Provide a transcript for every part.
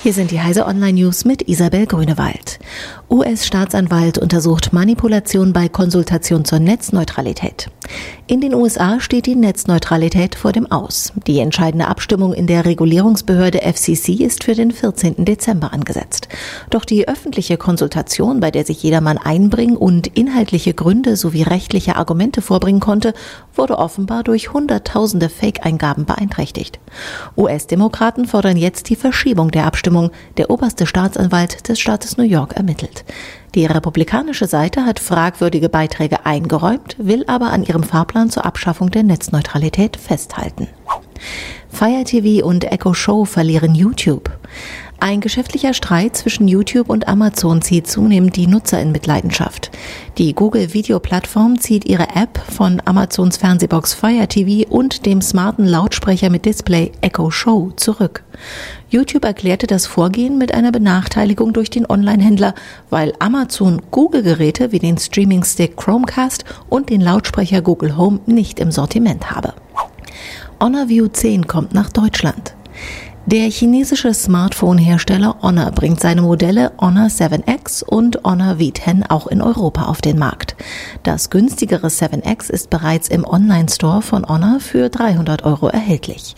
Hier sind die Heise Online News mit Isabel Grünewald. US-Staatsanwalt untersucht Manipulation bei Konsultation zur Netzneutralität. In den USA steht die Netzneutralität vor dem Aus. Die entscheidende Abstimmung in der Regulierungsbehörde FCC ist für den 14. Dezember angesetzt. Doch die öffentliche Konsultation, bei der sich jedermann einbringen und inhaltliche Gründe sowie rechtliche Argumente vorbringen konnte, wurde offenbar durch Hunderttausende Fake-Eingaben beeinträchtigt. US-Demokraten fordern jetzt die Verschiebung der Abstimmung. Der oberste Staatsanwalt des Staates New York ermittelt. Die republikanische Seite hat fragwürdige Beiträge eingeräumt, will aber an ihrem Fahrplan zur Abschaffung der Netzneutralität festhalten. Fire TV und Echo Show verlieren YouTube. Ein geschäftlicher Streit zwischen YouTube und Amazon zieht zunehmend die Nutzer in Mitleidenschaft. Die Google Videoplattform zieht ihre App von Amazons Fernsehbox Fire TV und dem smarten Lautsprecher mit Display Echo Show zurück. YouTube erklärte das Vorgehen mit einer Benachteiligung durch den Online-Händler, weil Amazon Google-Geräte wie den Streaming-Stick Chromecast und den Lautsprecher Google Home nicht im Sortiment habe. Honor View 10 kommt nach Deutschland. Der chinesische Smartphone-Hersteller Honor bringt seine Modelle Honor 7X und Honor V10 auch in Europa auf den Markt. Das günstigere 7X ist bereits im Online-Store von Honor für 300 Euro erhältlich.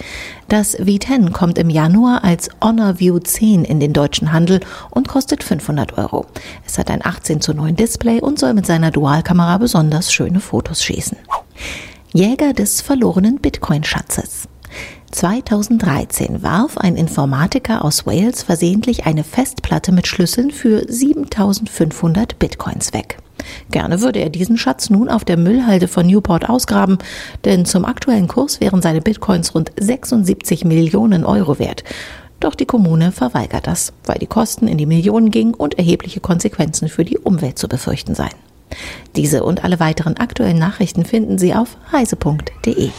Das V10 kommt im Januar als Honor View 10 in den deutschen Handel und kostet 500 Euro. Es hat ein 18 zu 9 Display und soll mit seiner Dualkamera besonders schöne Fotos schießen. Jäger des verlorenen Bitcoin-Schatzes. 2013 warf ein Informatiker aus Wales versehentlich eine Festplatte mit Schlüsseln für 7500 Bitcoins weg. Gerne würde er diesen Schatz nun auf der Müllhalde von Newport ausgraben, denn zum aktuellen Kurs wären seine Bitcoins rund 76 Millionen Euro wert. Doch die Kommune verweigert das, weil die Kosten in die Millionen gingen und erhebliche Konsequenzen für die Umwelt zu befürchten seien. Diese und alle weiteren aktuellen Nachrichten finden Sie auf heise.de.